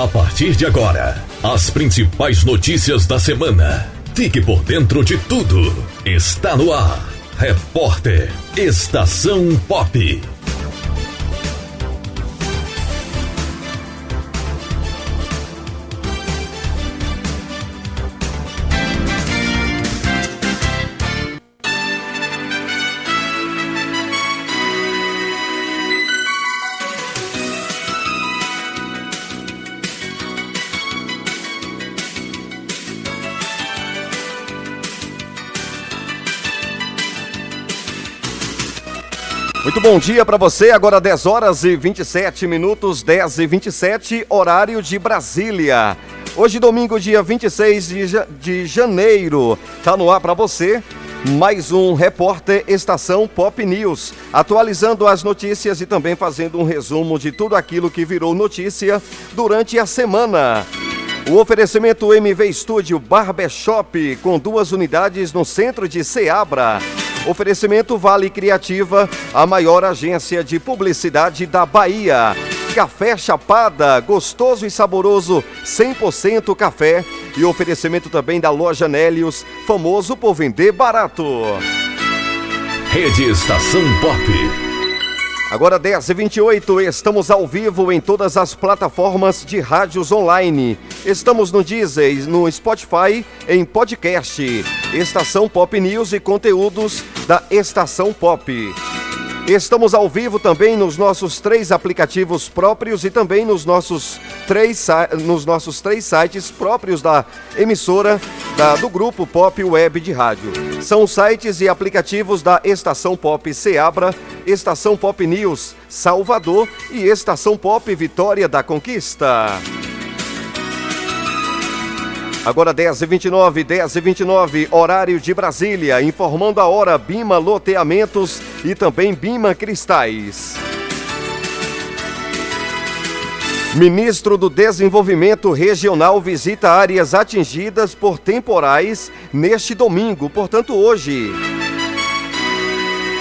A partir de agora, as principais notícias da semana. Fique por dentro de tudo. Está no ar. Repórter Estação Pop. Bom dia para você. Agora 10 horas e 27 minutos, 10 e 27, horário de Brasília. Hoje, domingo, dia 26 de, de janeiro. Tá no ar para você. Mais um repórter Estação Pop News, atualizando as notícias e também fazendo um resumo de tudo aquilo que virou notícia durante a semana. O oferecimento MV Studio Barbershop, com duas unidades no centro de Ceabra. Oferecimento Vale Criativa, a maior agência de publicidade da Bahia. Café Chapada, gostoso e saboroso, 100% café. E oferecimento também da loja Nélios, famoso por vender barato. Rede Estação Pop. Agora 10h28, estamos ao vivo em todas as plataformas de rádios online. Estamos no Deezer, no Spotify, em podcast. Estação Pop News e conteúdos da Estação Pop. Estamos ao vivo também nos nossos três aplicativos próprios e também nos nossos três, nos nossos três sites próprios da emissora da, do grupo Pop Web de Rádio. São sites e aplicativos da Estação Pop Seabra, Estação Pop News Salvador e Estação Pop Vitória da Conquista. Agora 10h29, 10h29, horário de Brasília, informando a hora Bima Loteamentos e também Bima Cristais. Ministro do Desenvolvimento Regional visita áreas atingidas por temporais neste domingo, portanto hoje.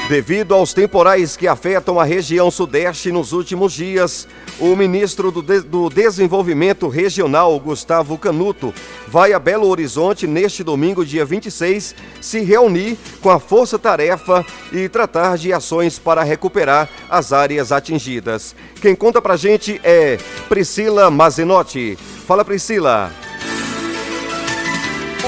Devido aos temporais que afetam a região sudeste nos últimos dias, o ministro do, de do, Desenvolvimento Regional, Gustavo Canuto, vai a Belo Horizonte neste domingo, dia 26, se reunir com a Força Tarefa e tratar de ações para recuperar as áreas atingidas. Quem conta pra gente é Priscila Mazenotti. Fala, Priscila.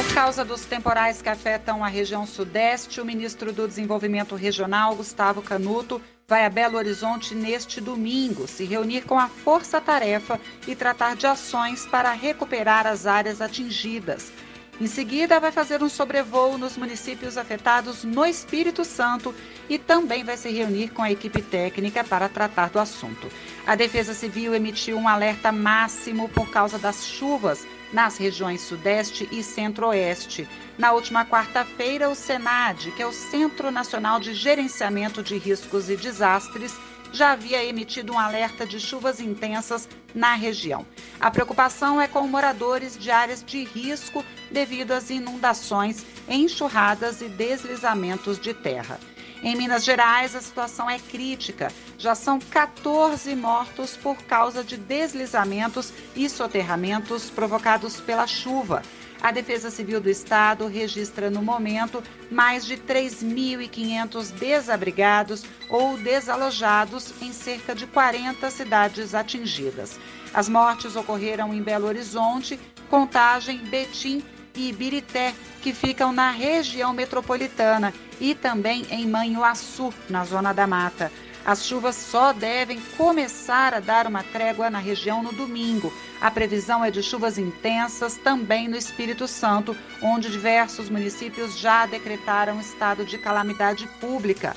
Por causa dos temporais que afetam a região sudeste, o ministro do Desenvolvimento Regional, Gustavo Canuto, vai a Belo Horizonte neste domingo se reunir com a Força Tarefa e tratar de ações para recuperar as áreas atingidas. Em seguida, vai fazer um sobrevoo nos municípios afetados no Espírito Santo e também vai se reunir com a equipe técnica para tratar do assunto. A Defesa Civil emitiu um alerta máximo por causa das chuvas nas regiões Sudeste e Centro-Oeste. Na última quarta-feira, o SENAD, que é o Centro Nacional de Gerenciamento de Riscos e Desastres, já havia emitido um alerta de chuvas intensas na região. A preocupação é com moradores de áreas de risco devido às inundações, enxurradas e deslizamentos de terra. Em Minas Gerais, a situação é crítica. Já são 14 mortos por causa de deslizamentos e soterramentos provocados pela chuva. A Defesa Civil do Estado registra no momento mais de 3.500 desabrigados ou desalojados em cerca de 40 cidades atingidas. As mortes ocorreram em Belo Horizonte, Contagem, Betim e Ibirité, que ficam na região metropolitana, e também em Manhuaçu, na Zona da Mata. As chuvas só devem começar a dar uma trégua na região no domingo. A previsão é de chuvas intensas também no Espírito Santo, onde diversos municípios já decretaram estado de calamidade pública.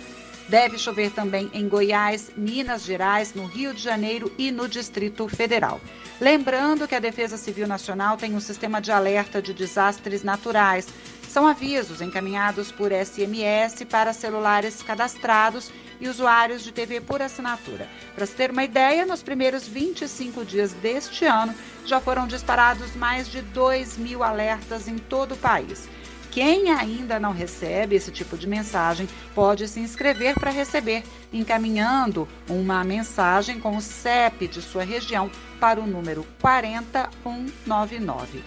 Deve chover também em Goiás, Minas Gerais, no Rio de Janeiro e no Distrito Federal. Lembrando que a Defesa Civil Nacional tem um sistema de alerta de desastres naturais. São avisos encaminhados por SMS para celulares cadastrados e usuários de TV por assinatura. Para se ter uma ideia, nos primeiros 25 dias deste ano já foram disparados mais de 2 mil alertas em todo o país. Quem ainda não recebe esse tipo de mensagem pode se inscrever para receber, encaminhando uma mensagem com o CEP de sua região para o número 40199.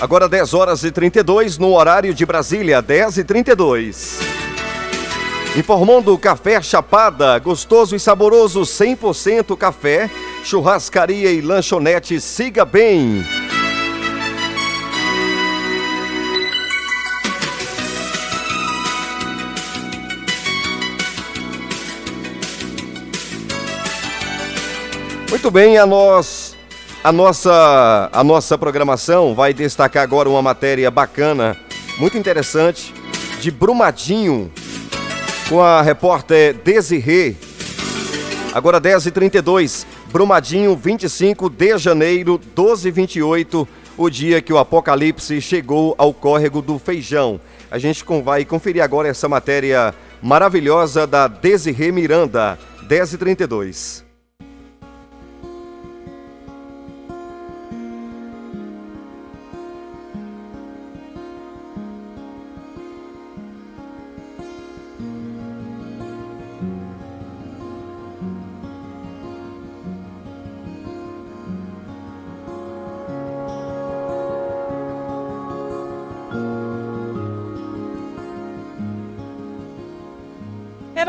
Agora 10 horas e 32 no horário de Brasília, 10 e 32. Informando Café Chapada, gostoso e saboroso 100% café, churrascaria e lanchonete Siga Bem. Muito bem, a nós a nossa, a nossa programação vai destacar agora uma matéria bacana, muito interessante, de Brumadinho, com a repórter Desirê. Agora 10h32, Brumadinho, 25 de janeiro, 12h28, o dia que o apocalipse chegou ao córrego do Feijão. A gente vai conferir agora essa matéria maravilhosa da Desirê Miranda, 10h32.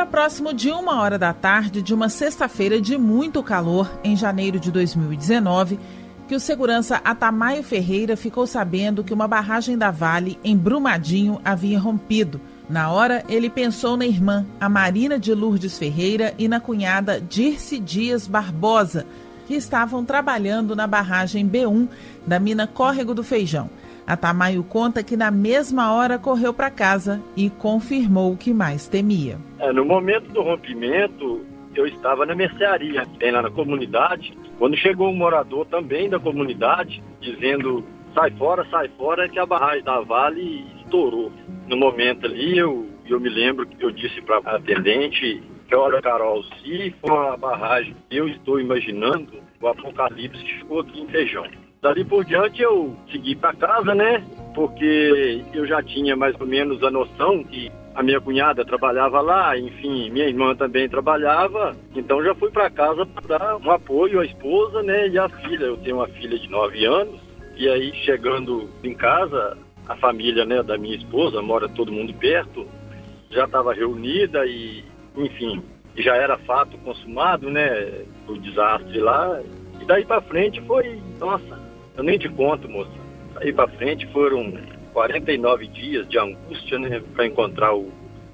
Próximo de uma hora da tarde de uma sexta-feira de muito calor, em janeiro de 2019, que o segurança Atamaio Ferreira ficou sabendo que uma barragem da Vale, em Brumadinho, havia rompido. Na hora, ele pensou na irmã, a Marina de Lourdes Ferreira, e na cunhada Dirce Dias Barbosa, que estavam trabalhando na barragem B1 da mina Córrego do Feijão. A Tamayo conta que na mesma hora correu para casa e confirmou o que mais temia. É, no momento do rompimento, eu estava na mercearia, tem lá na comunidade. Quando chegou um morador também da comunidade, dizendo sai fora, sai fora, que a barragem da Vale estourou. No momento ali, eu, eu me lembro que eu disse para a atendente que, olha, Carol, se for a barragem eu estou imaginando, o apocalipse chegou aqui em Feijão. Dali por diante eu segui para casa, né? Porque eu já tinha mais ou menos a noção que a minha cunhada trabalhava lá, enfim, minha irmã também trabalhava, então já fui para casa para dar um apoio à esposa, né, e à filha. Eu tenho uma filha de 9 anos, e aí chegando em casa, a família, né, da minha esposa, mora todo mundo perto, já estava reunida e, enfim, já era fato consumado, né, o desastre lá. E daí para frente foi, nossa, eu nem te conto, moça. Aí para frente foram 49 dias de angústia, né, para encontrar o,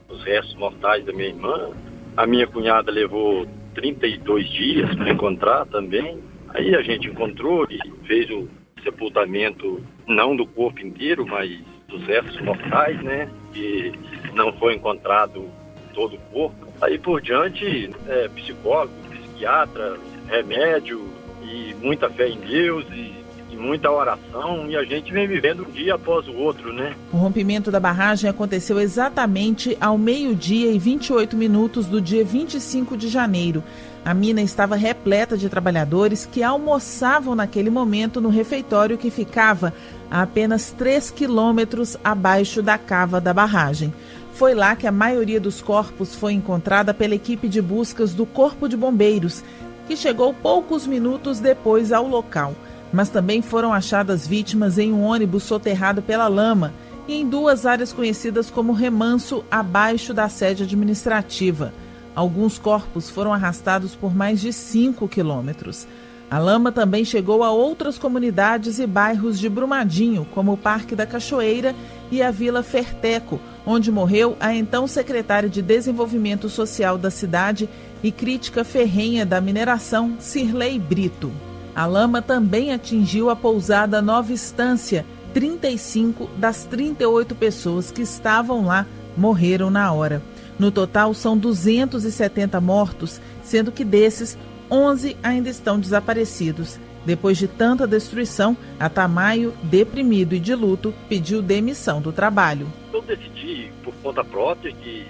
os restos mortais da minha irmã. A minha cunhada levou 32 dias para encontrar também. Aí a gente encontrou e fez o sepultamento, não do corpo inteiro, mas dos restos mortais, né? E não foi encontrado todo o corpo. Aí por diante, é, psicólogo, psiquiatra, remédio e muita fé em Deus e muita oração e a gente vem vivendo um dia após o outro, né? O rompimento da barragem aconteceu exatamente ao meio-dia e 28 minutos do dia 25 de janeiro. A mina estava repleta de trabalhadores que almoçavam naquele momento no refeitório que ficava a apenas 3 quilômetros abaixo da cava da barragem. Foi lá que a maioria dos corpos foi encontrada pela equipe de buscas do Corpo de Bombeiros, que chegou poucos minutos depois ao local mas também foram achadas vítimas em um ônibus soterrado pela lama e em duas áreas conhecidas como remanso abaixo da sede administrativa. Alguns corpos foram arrastados por mais de 5 quilômetros. A lama também chegou a outras comunidades e bairros de Brumadinho, como o Parque da Cachoeira e a Vila Ferteco, onde morreu a então secretária de Desenvolvimento Social da cidade e crítica ferrenha da mineração, Cirlei Brito. A lama também atingiu a pousada Nova Estância. 35 das 38 pessoas que estavam lá morreram na hora. No total, são 270 mortos, sendo que desses, 11 ainda estão desaparecidos. Depois de tanta destruição, Atamaio, deprimido e de luto, pediu demissão do trabalho. Eu decidi, por conta própria, que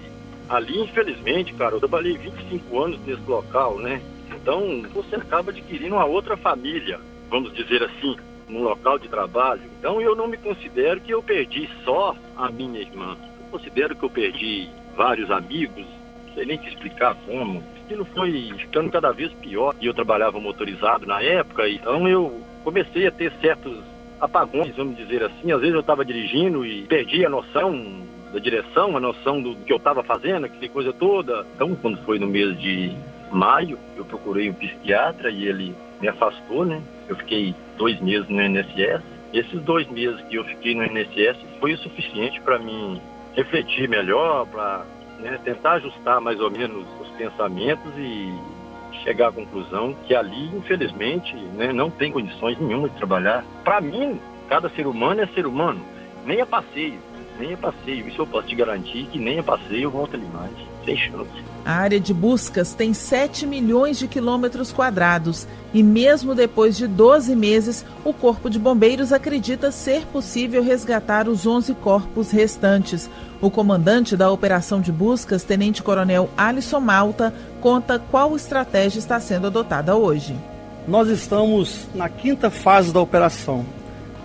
ali, infelizmente, cara, eu trabalhei 25 anos nesse local, né? Então, você acaba adquirindo uma outra família, vamos dizer assim. no local de trabalho. Então eu não me considero que eu perdi só a minha irmã. Eu considero que eu perdi vários amigos, não sei nem te explicar como. Aquilo foi ficando cada vez pior. E eu trabalhava motorizado na época, então eu comecei a ter certos apagões, vamos dizer assim. Às vezes eu estava dirigindo e perdi a noção da direção, a noção do que eu estava fazendo, aquela coisa toda. Então, quando foi no mês de maio, eu procurei um psiquiatra e ele me afastou, né? Eu fiquei dois meses no INSS. Esses dois meses que eu fiquei no INSS foi o suficiente para mim refletir melhor, para né, tentar ajustar mais ou menos os pensamentos e chegar à conclusão que ali, infelizmente, né, não tem condições nenhuma de trabalhar. Para mim, cada ser humano é ser humano, nem a passeio nem a passeio. Isso eu posso te garantir que nem a passeio eu volto ali mais. Sem chance. A área de buscas tem 7 milhões de quilômetros quadrados e, mesmo depois de 12 meses, o Corpo de Bombeiros acredita ser possível resgatar os 11 corpos restantes. O comandante da operação de buscas, Tenente Coronel Alisson Malta, conta qual estratégia está sendo adotada hoje. Nós estamos na quinta fase da operação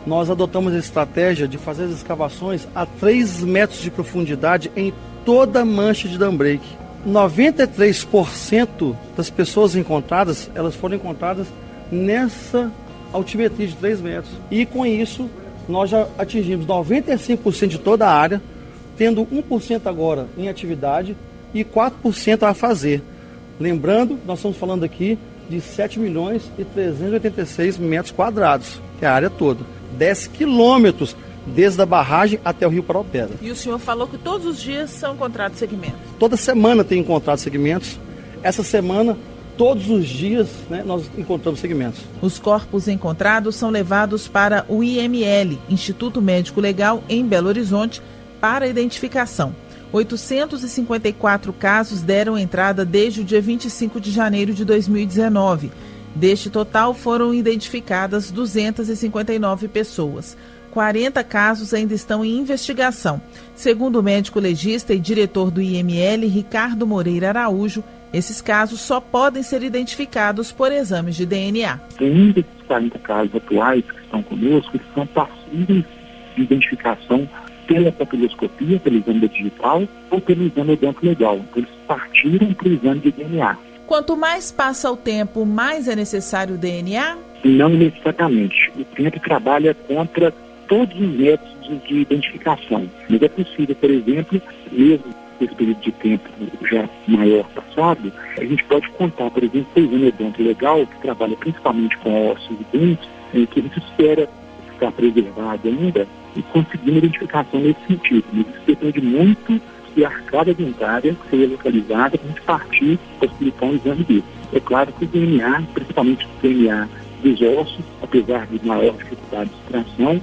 nós adotamos a estratégia de fazer as escavações a 3 metros de profundidade em toda a mancha de dambreak. 93% das pessoas encontradas, elas foram encontradas nessa altimetria de 3 metros. E com isso, nós já atingimos 95% de toda a área, tendo 1% agora em atividade e 4% a fazer. Lembrando, nós estamos falando aqui de 7 milhões e 386 metros quadrados, que é a área toda. 10 quilômetros desde a barragem até o Rio Paraupeba. E o senhor falou que todos os dias são encontrados segmentos? Toda semana tem encontrado segmentos. Essa semana, todos os dias, né, nós encontramos segmentos. Os corpos encontrados são levados para o IML, Instituto Médico Legal, em Belo Horizonte, para identificação. 854 casos deram entrada desde o dia 25 de janeiro de 2019. Deste total, foram identificadas 259 pessoas. 40 casos ainda estão em investigação. Segundo o médico legista e diretor do IML, Ricardo Moreira Araújo, esses casos só podem ser identificados por exames de DNA. Tem desses 40 casos atuais que estão conosco, que são passíveis de identificação pela papiloscopia, pelo exame digital ou pelo exame dentro legal. Então, eles partiram para o exame de DNA. Quanto mais passa o tempo, mais é necessário o DNA? Não necessariamente. O tempo trabalha contra todos os métodos de identificação. Mas é possível, por exemplo, mesmo esse período de tempo já maior passado, a gente pode contar, por exemplo, com o exame legal, que trabalha principalmente com ossos e dentes, que a gente espera ficar preservado ainda e conseguir uma identificação nesse sentido. Mas isso depende muito e a arcada dentária seja localizada para a gente partir possibilitar um exame desse. É claro que o DNA, principalmente o DNA dos ossos, apesar de maior dificuldade de extração,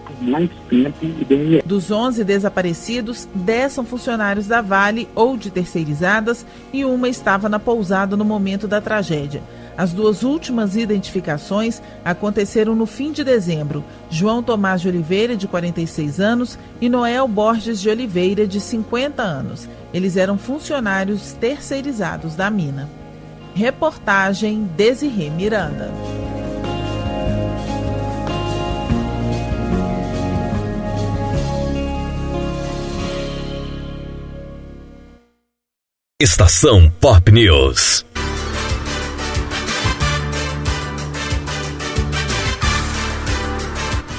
por mais tempo DNA. Dos 11 desaparecidos, 10 são funcionários da Vale ou de terceirizadas e uma estava na pousada no momento da tragédia. As duas últimas identificações aconteceram no fim de dezembro. João Tomás de Oliveira, de 46 anos, e Noel Borges de Oliveira, de 50 anos. Eles eram funcionários terceirizados da mina. Reportagem Desirê Miranda. Estação Pop News.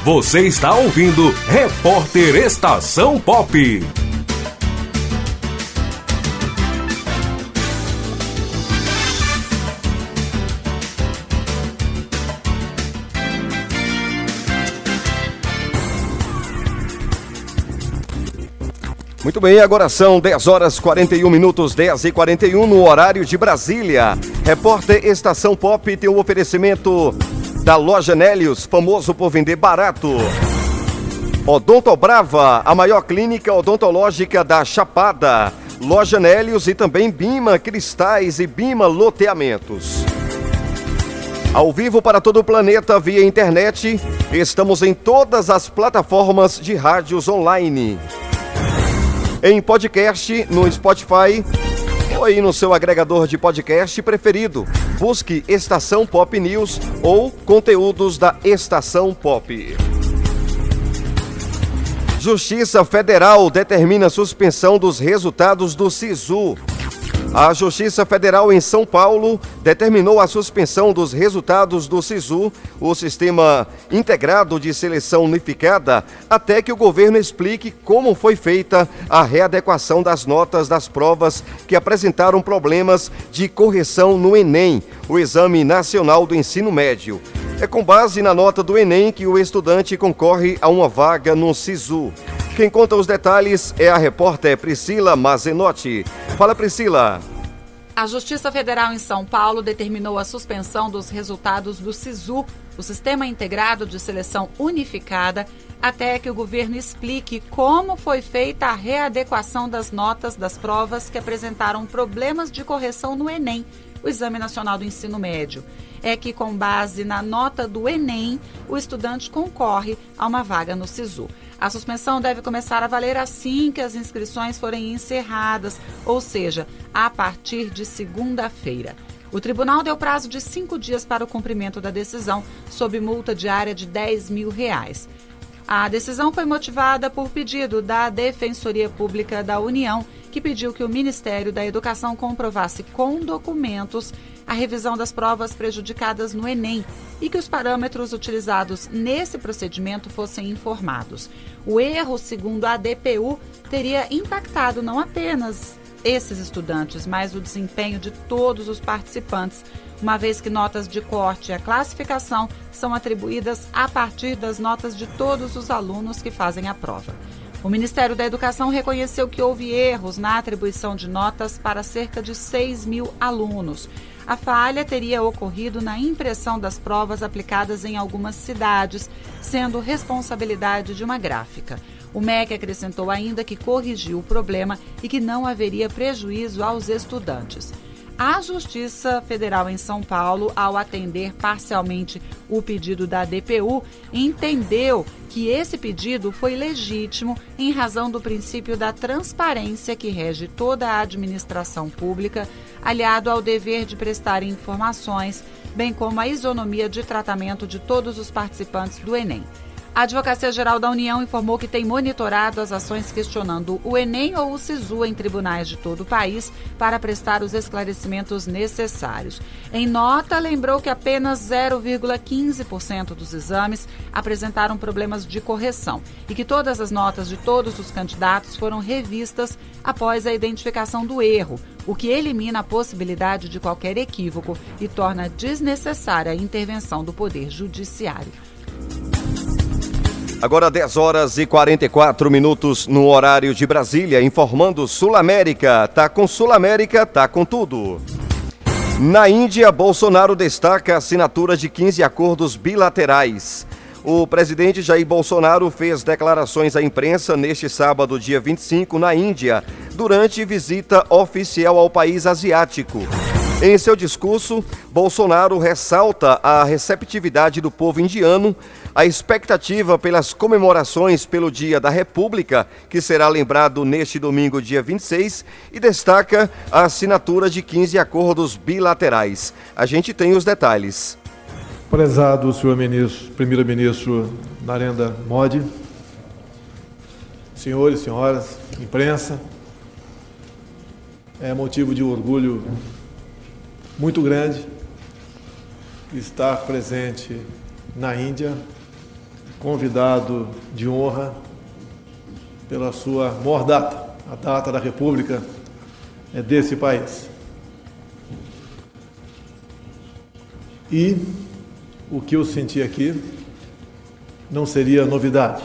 Você está ouvindo Repórter Estação Pop. Muito bem, agora são 10 horas 41 minutos, 10 e 41 no horário de Brasília. Repórter Estação Pop tem o um oferecimento da loja Nélios, famoso por vender barato. Odonto Brava, a maior clínica odontológica da Chapada. Loja Nélios e também Bima Cristais e Bima Loteamentos. Ao vivo para todo o planeta via internet, estamos em todas as plataformas de rádios online. Em podcast no Spotify ou aí no seu agregador de podcast preferido. Busque Estação Pop News ou conteúdos da Estação Pop. Justiça Federal determina suspensão dos resultados do SISU. A Justiça Federal em São Paulo determinou a suspensão dos resultados do SISU, o Sistema Integrado de Seleção Unificada, até que o governo explique como foi feita a readequação das notas das provas que apresentaram problemas de correção no Enem, o Exame Nacional do Ensino Médio. É com base na nota do Enem que o estudante concorre a uma vaga no SISU. Quem conta os detalhes é a repórter Priscila Mazenotti. Fala, Priscila. A Justiça Federal em São Paulo determinou a suspensão dos resultados do SISU, o Sistema Integrado de Seleção Unificada, até que o governo explique como foi feita a readequação das notas das provas que apresentaram problemas de correção no Enem, o Exame Nacional do Ensino Médio. É que, com base na nota do Enem, o estudante concorre a uma vaga no SISU. A suspensão deve começar a valer assim que as inscrições forem encerradas, ou seja, a partir de segunda-feira. O tribunal deu prazo de cinco dias para o cumprimento da decisão, sob multa diária de 10 mil reais. A decisão foi motivada por pedido da Defensoria Pública da União, que pediu que o Ministério da Educação comprovasse com documentos a revisão das provas prejudicadas no Enem e que os parâmetros utilizados nesse procedimento fossem informados. O erro, segundo a DPU, teria impactado não apenas esses estudantes, mas o desempenho de todos os participantes, uma vez que notas de corte e a classificação são atribuídas a partir das notas de todos os alunos que fazem a prova. O Ministério da Educação reconheceu que houve erros na atribuição de notas para cerca de 6 mil alunos. A falha teria ocorrido na impressão das provas aplicadas em algumas cidades, sendo responsabilidade de uma gráfica. O MEC acrescentou ainda que corrigiu o problema e que não haveria prejuízo aos estudantes. A Justiça Federal em São Paulo, ao atender parcialmente o pedido da DPU, entendeu que esse pedido foi legítimo em razão do princípio da transparência que rege toda a administração pública, aliado ao dever de prestar informações, bem como a isonomia de tratamento de todos os participantes do Enem. A Advocacia Geral da União informou que tem monitorado as ações questionando o Enem ou o SISU em tribunais de todo o país para prestar os esclarecimentos necessários. Em nota, lembrou que apenas 0,15% dos exames apresentaram problemas de correção e que todas as notas de todos os candidatos foram revistas após a identificação do erro, o que elimina a possibilidade de qualquer equívoco e torna desnecessária a intervenção do Poder Judiciário. Agora 10 horas e 44 minutos no horário de Brasília, informando Sul América. Tá com Sul América, tá com tudo. Na Índia, Bolsonaro destaca a assinatura de 15 acordos bilaterais. O presidente Jair Bolsonaro fez declarações à imprensa neste sábado, dia 25, na Índia, durante visita oficial ao país asiático. Em seu discurso, Bolsonaro ressalta a receptividade do povo indiano, a expectativa pelas comemorações pelo Dia da República, que será lembrado neste domingo, dia 26, e destaca a assinatura de 15 acordos bilaterais. A gente tem os detalhes. Prezado senhor ministro, primeiro-ministro Narendra Modi, senhores, senhoras, imprensa, é motivo de orgulho muito grande estar presente na Índia, convidado de honra pela sua maior data, a data da República é desse país. E o que eu senti aqui não seria novidade.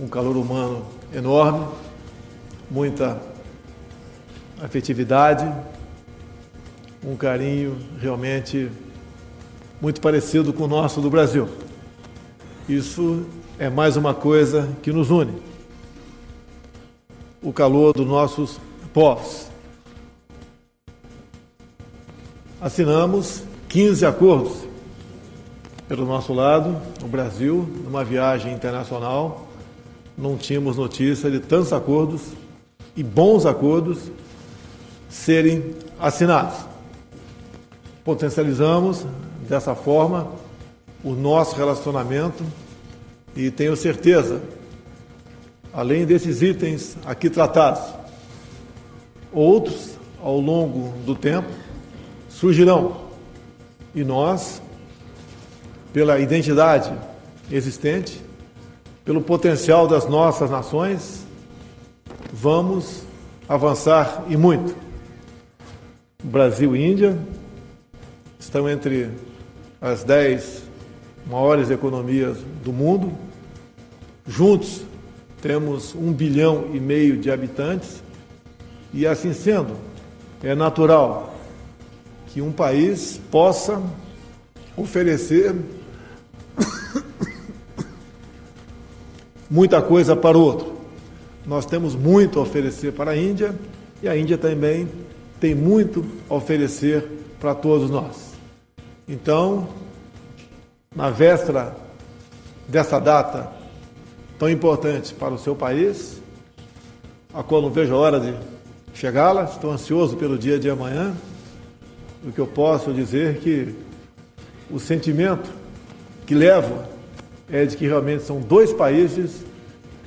Um calor humano enorme, muita afetividade, um carinho realmente muito parecido com o nosso do Brasil. Isso é mais uma coisa que nos une. O calor dos nossos povos. Assinamos 15 acordos pelo nosso lado, no Brasil, numa viagem internacional. Não tínhamos notícia de tantos acordos e bons acordos serem assinados. Potencializamos dessa forma o nosso relacionamento e tenho certeza, além desses itens aqui tratados, outros ao longo do tempo surgirão e nós, pela identidade existente, pelo potencial das nossas nações, vamos avançar e muito. Brasil e Índia estão entre as dez maiores economias do mundo. Juntos temos um bilhão e meio de habitantes e, assim sendo, é natural que um país possa oferecer muita coisa para o outro. Nós temos muito a oferecer para a Índia e a Índia também tem muito a oferecer para todos nós. Então, na véspera dessa data tão importante para o seu país, a qual não vejo a hora de chegá-la, estou ansioso pelo dia de amanhã. O que eu posso dizer que o sentimento que levo é de que realmente são dois países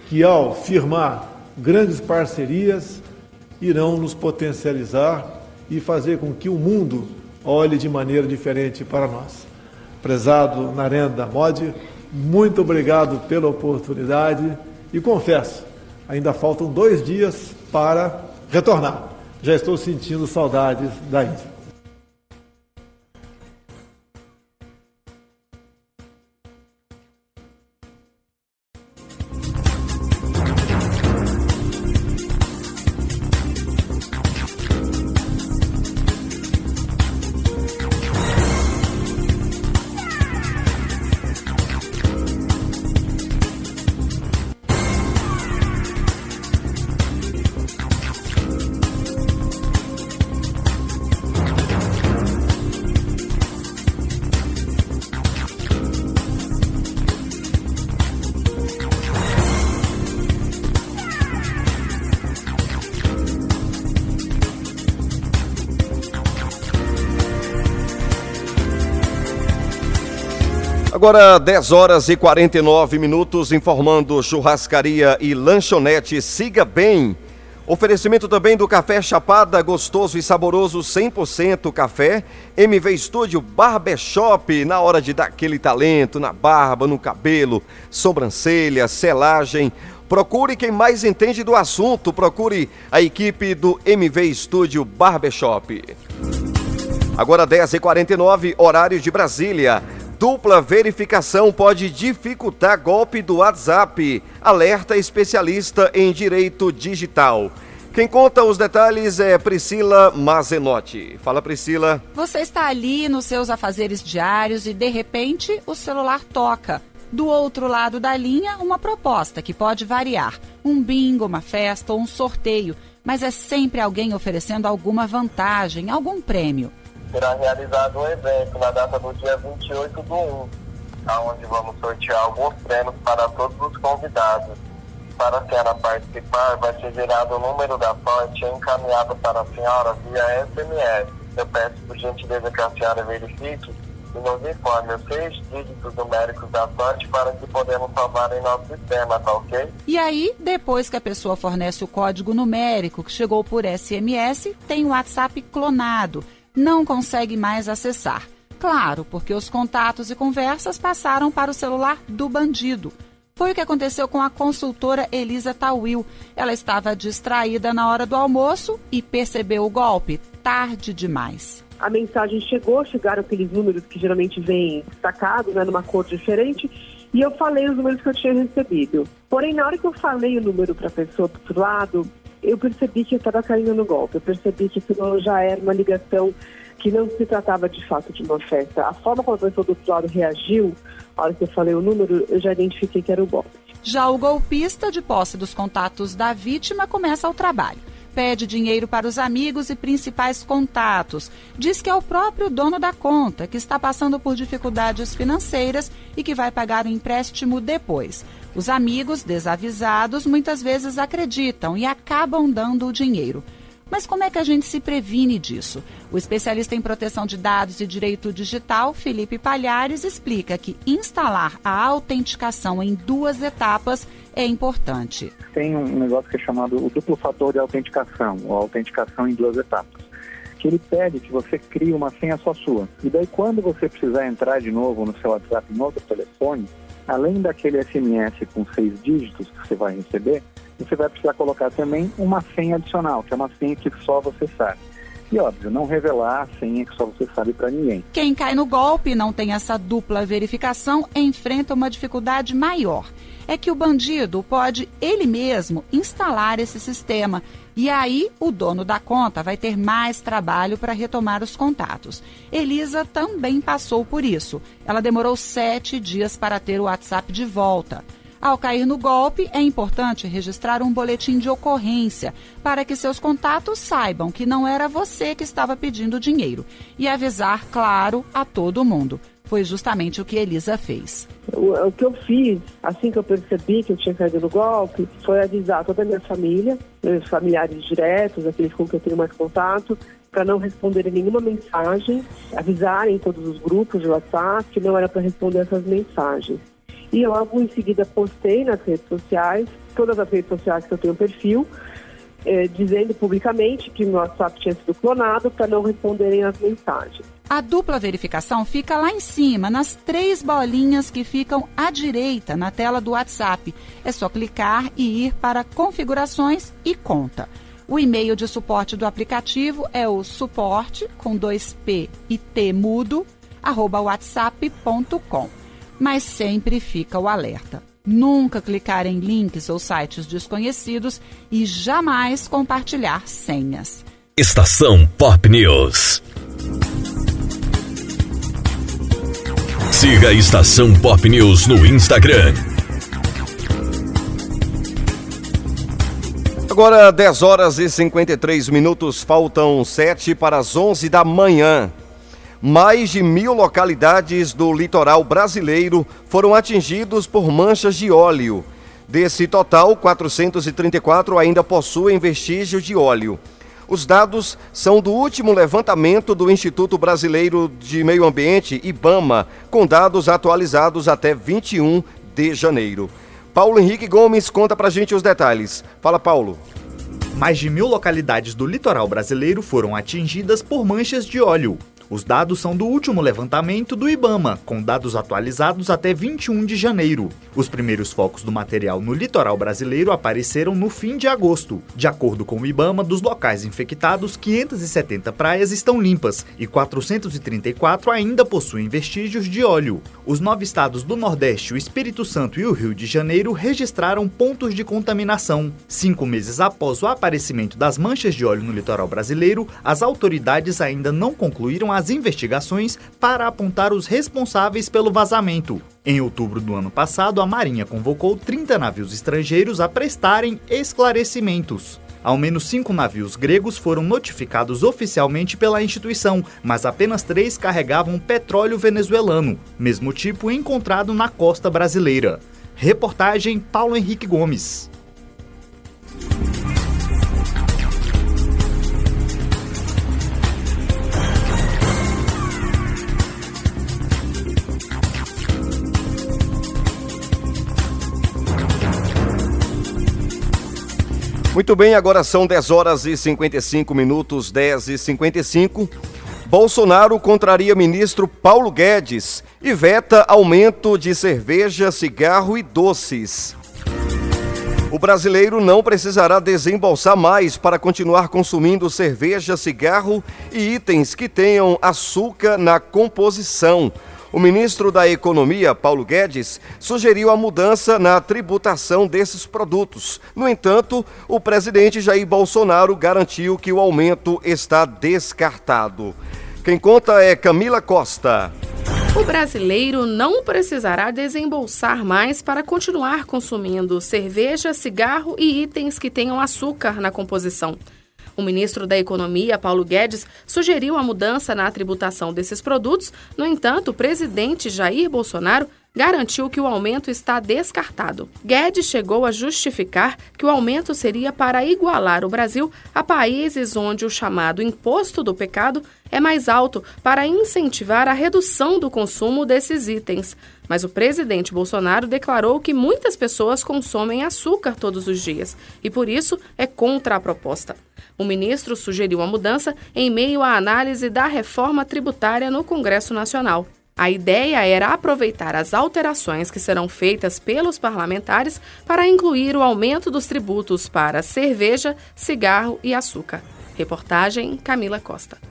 que, ao firmar grandes parcerias, irão nos potencializar e fazer com que o mundo olhe de maneira diferente para nós. Prezado Narendra Modi, muito obrigado pela oportunidade e confesso, ainda faltam dois dias para retornar. Já estou sentindo saudades da Índia. Agora 10 horas e 49 minutos, informando churrascaria e lanchonete Siga Bem. Oferecimento também do café Chapada, gostoso e saboroso 100% café. MV Estúdio Barbershop, na hora de dar aquele talento na barba, no cabelo, sobrancelha, selagem. Procure quem mais entende do assunto, procure a equipe do MV Estúdio Barbershop. Agora 10h49, horário de Brasília. Dupla verificação pode dificultar golpe do WhatsApp. Alerta especialista em direito digital. Quem conta os detalhes é Priscila Mazenotti. Fala, Priscila. Você está ali nos seus afazeres diários e de repente o celular toca. Do outro lado da linha, uma proposta que pode variar: um bingo, uma festa ou um sorteio, mas é sempre alguém oferecendo alguma vantagem, algum prêmio será realizado um evento na data do dia 28 do 1, onde vamos sortear alguns prêmios para todos os convidados. Para a senhora participar, vai ser gerado o número da sorte encaminhado para a senhora via SMS. Eu peço por gentileza que a senhora verifique e nos informe os seis dígitos numéricos da sorte para que podemos salvar em nosso sistema, tá ok? E aí, depois que a pessoa fornece o código numérico que chegou por SMS, tem o WhatsApp clonado não consegue mais acessar. Claro, porque os contatos e conversas passaram para o celular do bandido. Foi o que aconteceu com a consultora Elisa Tawil. Ela estava distraída na hora do almoço e percebeu o golpe tarde demais. A mensagem chegou, chegaram aqueles números que geralmente vêm destacados, né, numa cor diferente, e eu falei os números que eu tinha recebido. Porém, na hora que eu falei o número para a pessoa do outro lado, eu percebi que eu estava caindo no golpe. Eu percebi que aquilo já era uma ligação que não se tratava de fato de uma festa. A forma como a pessoa do outro lado reagiu, a hora que eu falei o número, eu já identifiquei que era o golpe. Já o golpista, de posse dos contatos da vítima, começa o trabalho. Pede dinheiro para os amigos e principais contatos. Diz que é o próprio dono da conta, que está passando por dificuldades financeiras e que vai pagar o empréstimo depois. Os amigos, desavisados, muitas vezes acreditam e acabam dando o dinheiro. Mas como é que a gente se previne disso? O especialista em proteção de dados e direito digital, Felipe Palhares, explica que instalar a autenticação em duas etapas é importante. Tem um negócio que é chamado o duplo fator de autenticação, ou autenticação em duas etapas que ele pede que você crie uma senha só sua. E daí quando você precisar entrar de novo no seu WhatsApp em outro telefone, além daquele SMS com seis dígitos que você vai receber, você vai precisar colocar também uma senha adicional, que é uma senha que só você sabe. E óbvio, não revelar a senha que só você sabe para ninguém. Quem cai no golpe e não tem essa dupla verificação enfrenta uma dificuldade maior. É que o bandido pode ele mesmo instalar esse sistema e aí o dono da conta vai ter mais trabalho para retomar os contatos. Elisa também passou por isso. Ela demorou sete dias para ter o WhatsApp de volta. Ao cair no golpe, é importante registrar um boletim de ocorrência para que seus contatos saibam que não era você que estava pedindo dinheiro e avisar, claro, a todo mundo. Foi justamente o que Elisa fez. O, o, que eu fiz, assim que eu percebi que eu tinha caído no golpe, foi avisar toda a minha família, meus familiares diretos, aqueles com quem eu tenho mais contato, para não responderem nenhuma mensagem, avisarem todos os grupos de WhatsApp que não era para responder essas mensagens. E logo em seguida postei nas redes sociais, todas as redes sociais que eu tenho perfil, eh, dizendo publicamente que meu WhatsApp tinha sido clonado para não responderem as mensagens. A dupla verificação fica lá em cima, nas três bolinhas que ficam à direita na tela do WhatsApp. É só clicar e ir para configurações e conta. O e-mail de suporte do aplicativo é o suporte com dois P e T mudo, arroba whatsapp.com. Mas sempre fica o alerta. Nunca clicar em links ou sites desconhecidos e jamais compartilhar senhas. Estação Pop News. Siga a Estação Pop News no Instagram. Agora 10 horas e 53 minutos, faltam 7 para as 11 da manhã. Mais de mil localidades do litoral brasileiro foram atingidos por manchas de óleo. Desse total, 434 ainda possuem vestígios de óleo. Os dados são do último levantamento do Instituto Brasileiro de Meio Ambiente, IBAMA, com dados atualizados até 21 de janeiro. Paulo Henrique Gomes conta pra gente os detalhes. Fala, Paulo. Mais de mil localidades do litoral brasileiro foram atingidas por manchas de óleo. Os dados são do último levantamento do IBAMA, com dados atualizados até 21 de janeiro. Os primeiros focos do material no litoral brasileiro apareceram no fim de agosto. De acordo com o IBAMA, dos locais infectados, 570 praias estão limpas e 434 ainda possuem vestígios de óleo. Os nove estados do Nordeste, o Espírito Santo e o Rio de Janeiro registraram pontos de contaminação. Cinco meses após o aparecimento das manchas de óleo no litoral brasileiro, as autoridades ainda não concluíram as investigações para apontar os responsáveis pelo vazamento. Em outubro do ano passado, a Marinha convocou 30 navios estrangeiros a prestarem esclarecimentos. Ao menos cinco navios gregos foram notificados oficialmente pela instituição, mas apenas três carregavam petróleo venezuelano, mesmo tipo encontrado na costa brasileira. Reportagem Paulo Henrique Gomes. Muito bem, agora são 10 horas e 55 minutos, 10 e 55. Bolsonaro contraria ministro Paulo Guedes e veta aumento de cerveja, cigarro e doces. O brasileiro não precisará desembolsar mais para continuar consumindo cerveja, cigarro e itens que tenham açúcar na composição o ministro da Economia, Paulo Guedes, sugeriu a mudança na tributação desses produtos. No entanto, o presidente Jair Bolsonaro garantiu que o aumento está descartado. Quem conta é Camila Costa. O brasileiro não precisará desembolsar mais para continuar consumindo cerveja, cigarro e itens que tenham açúcar na composição. O ministro da Economia, Paulo Guedes, sugeriu a mudança na tributação desses produtos. No entanto, o presidente Jair Bolsonaro garantiu que o aumento está descartado. Guedes chegou a justificar que o aumento seria para igualar o Brasil a países onde o chamado imposto do pecado é mais alto para incentivar a redução do consumo desses itens. Mas o presidente Bolsonaro declarou que muitas pessoas consomem açúcar todos os dias e, por isso, é contra a proposta. O ministro sugeriu a mudança em meio à análise da reforma tributária no Congresso Nacional. A ideia era aproveitar as alterações que serão feitas pelos parlamentares para incluir o aumento dos tributos para cerveja, cigarro e açúcar. Reportagem Camila Costa.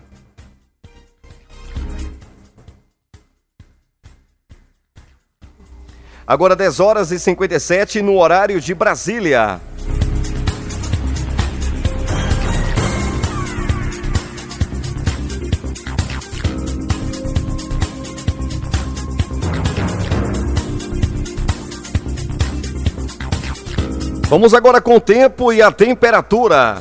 Agora 10 horas e 57 no horário de Brasília. Vamos agora com o tempo e a temperatura.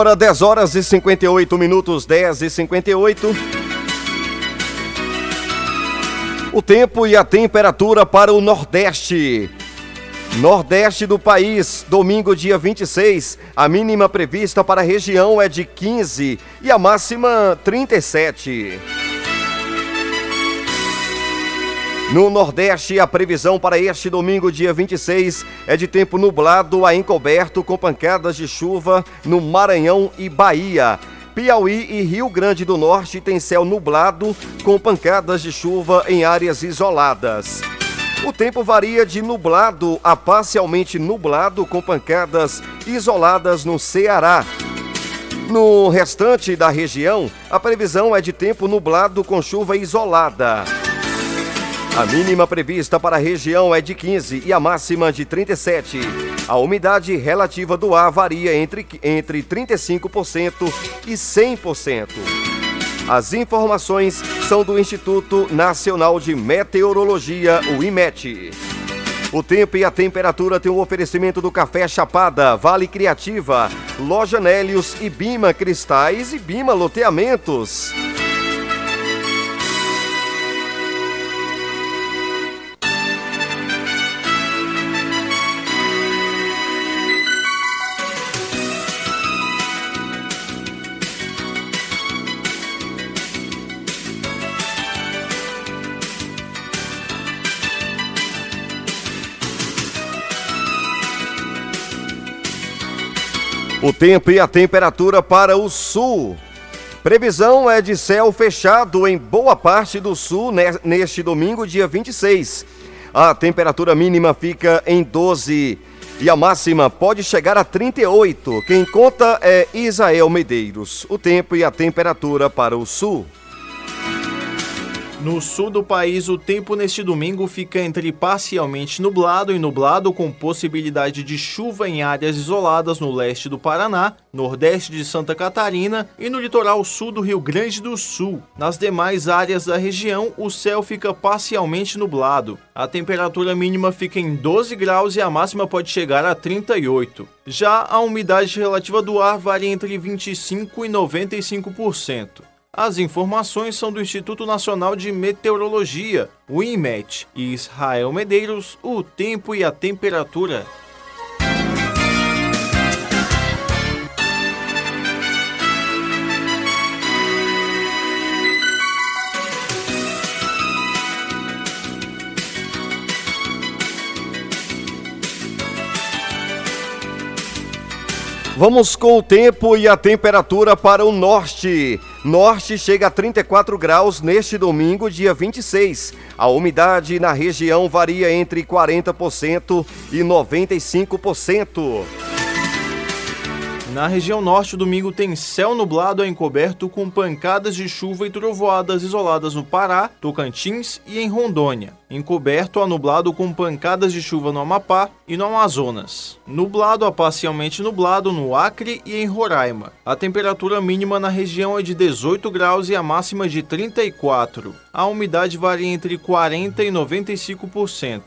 Agora 10 horas e 58 minutos, 10 e 58. O tempo e a temperatura para o Nordeste. Nordeste do país, domingo, dia 26. A mínima prevista para a região é de 15 e a máxima 37. No Nordeste, a previsão para este domingo, dia 26, é de tempo nublado a encoberto com pancadas de chuva no Maranhão e Bahia. Piauí e Rio Grande do Norte tem céu nublado com pancadas de chuva em áreas isoladas. O tempo varia de nublado a parcialmente nublado com pancadas isoladas no Ceará. No restante da região, a previsão é de tempo nublado com chuva isolada. A mínima prevista para a região é de 15 e a máxima de 37. A umidade relativa do ar varia entre, entre 35% e 100%. As informações são do Instituto Nacional de Meteorologia, o IMET. O tempo e a temperatura têm um oferecimento do Café Chapada, Vale Criativa, Loja Nélios e Bima Cristais e Bima Loteamentos. O tempo e a temperatura para o sul. Previsão é de céu fechado em boa parte do sul neste domingo, dia 26. A temperatura mínima fica em 12 e a máxima pode chegar a 38. Quem conta é Isael Medeiros. O tempo e a temperatura para o sul. No sul do país, o tempo neste domingo fica entre parcialmente nublado e nublado, com possibilidade de chuva em áreas isoladas no leste do Paraná, nordeste de Santa Catarina e no litoral sul do Rio Grande do Sul. Nas demais áreas da região, o céu fica parcialmente nublado. A temperatura mínima fica em 12 graus e a máxima pode chegar a 38. Já a umidade relativa do ar varia entre 25 e 95%. As informações são do Instituto Nacional de Meteorologia, o INMET, e Israel Medeiros, o tempo e a temperatura. Vamos com o tempo e a temperatura para o norte. Norte chega a 34 graus neste domingo, dia 26. A umidade na região varia entre 40% e 95%. Na região norte, domingo tem céu nublado a encoberto com pancadas de chuva e trovoadas isoladas no Pará, Tocantins e em Rondônia. Encoberto a nublado com pancadas de chuva no Amapá e no Amazonas. Nublado a parcialmente nublado no Acre e em Roraima. A temperatura mínima na região é de 18 graus e a máxima de 34. A umidade varia entre 40 e 95%.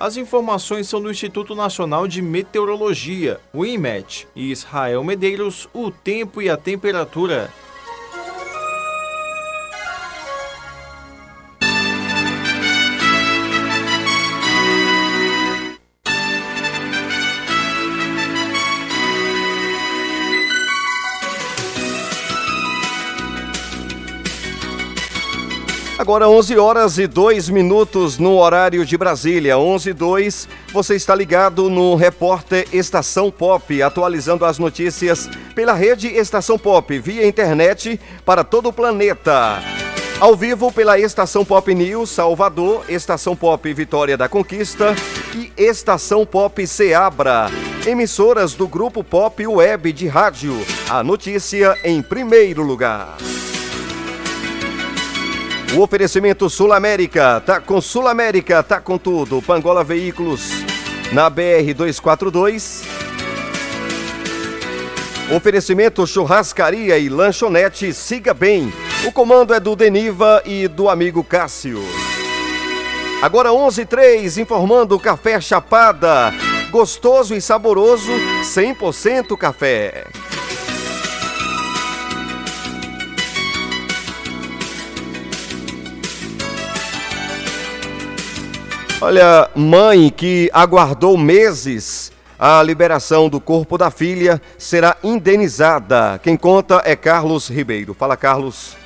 As informações são do Instituto Nacional de Meteorologia, o INMET, e Israel Medeiros, o tempo e a temperatura. Agora 11 horas e 2 minutos no horário de Brasília, 11 e 2. Você está ligado no repórter Estação Pop, atualizando as notícias pela rede Estação Pop, via internet para todo o planeta. Ao vivo pela Estação Pop News Salvador, Estação Pop Vitória da Conquista e Estação Pop Seabra. Emissoras do Grupo Pop Web de Rádio. A notícia em primeiro lugar. O oferecimento Sul América, tá com Sul América, tá com tudo. Pangola Veículos na BR 242. Oferecimento churrascaria e lanchonete, siga bem. O comando é do Deniva e do amigo Cássio. Agora 11:03 informando café Chapada, gostoso e saboroso, 100% café. Olha, mãe que aguardou meses a liberação do corpo da filha será indenizada. Quem conta é Carlos Ribeiro. Fala, Carlos.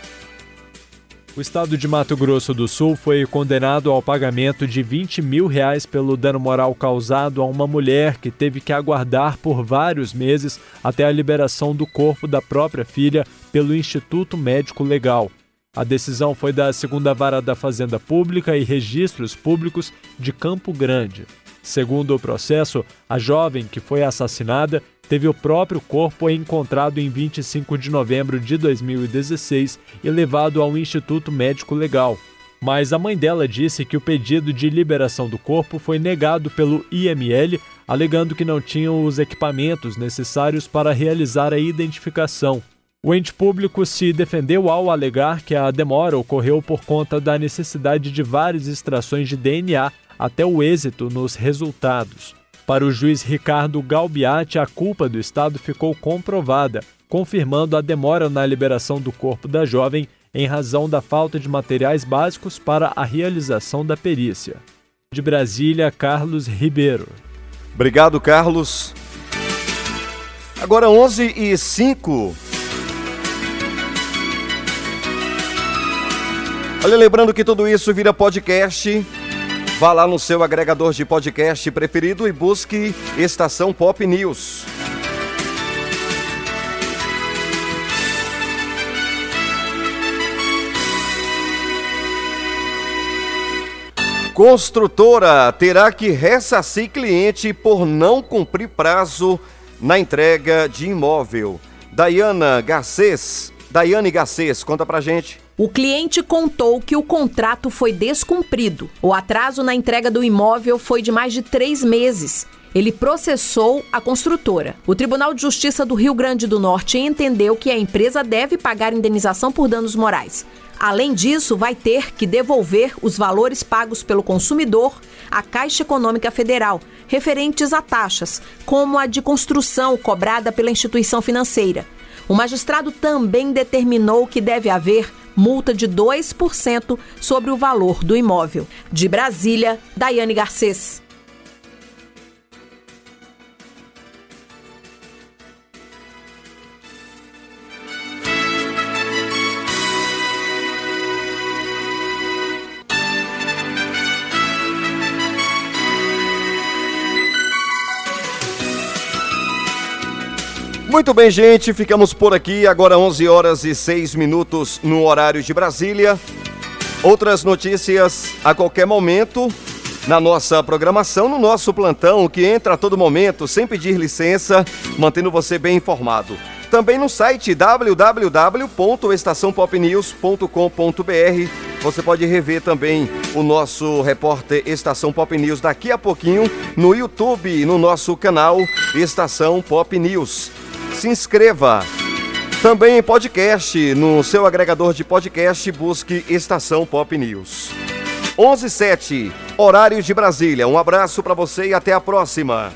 O estado de Mato Grosso do Sul foi condenado ao pagamento de 20 mil reais pelo dano moral causado a uma mulher que teve que aguardar por vários meses até a liberação do corpo da própria filha pelo Instituto Médico Legal. A decisão foi da segunda vara da Fazenda Pública e Registros Públicos de Campo Grande. Segundo o processo, a jovem que foi assassinada teve o próprio corpo encontrado em 25 de novembro de 2016 e levado ao Instituto Médico Legal. Mas a mãe dela disse que o pedido de liberação do corpo foi negado pelo IML, alegando que não tinham os equipamentos necessários para realizar a identificação. O ente público se defendeu ao alegar que a demora ocorreu por conta da necessidade de várias extrações de DNA até o êxito nos resultados. Para o juiz Ricardo Galbiati, a culpa do Estado ficou comprovada, confirmando a demora na liberação do corpo da jovem em razão da falta de materiais básicos para a realização da perícia. De Brasília, Carlos Ribeiro. Obrigado, Carlos. Agora 11 e 5. Olha, lembrando que tudo isso vira podcast. Vá lá no seu agregador de podcast preferido e busque Estação Pop News. Construtora terá que ressarcir cliente por não cumprir prazo na entrega de imóvel. Dayana Garcês, Daiane Garcês, conta pra gente. O cliente contou que o contrato foi descumprido. O atraso na entrega do imóvel foi de mais de três meses. Ele processou a construtora. O Tribunal de Justiça do Rio Grande do Norte entendeu que a empresa deve pagar indenização por danos morais. Além disso, vai ter que devolver os valores pagos pelo consumidor à Caixa Econômica Federal, referentes a taxas, como a de construção cobrada pela instituição financeira. O magistrado também determinou que deve haver multa de 2% sobre o valor do imóvel. De Brasília, Daiane Garcês. Muito bem, gente, ficamos por aqui. Agora 11 horas e 6 minutos no horário de Brasília. Outras notícias a qualquer momento na nossa programação, no nosso plantão, que entra a todo momento, sem pedir licença, mantendo você bem informado. Também no site www.estaçãopopnews.com.br você pode rever também o nosso repórter Estação Pop News daqui a pouquinho no YouTube, no nosso canal Estação Pop News. Se inscreva. Também em podcast, no seu agregador de podcast, busque Estação Pop News. 11:07 horário de Brasília. Um abraço para você e até a próxima.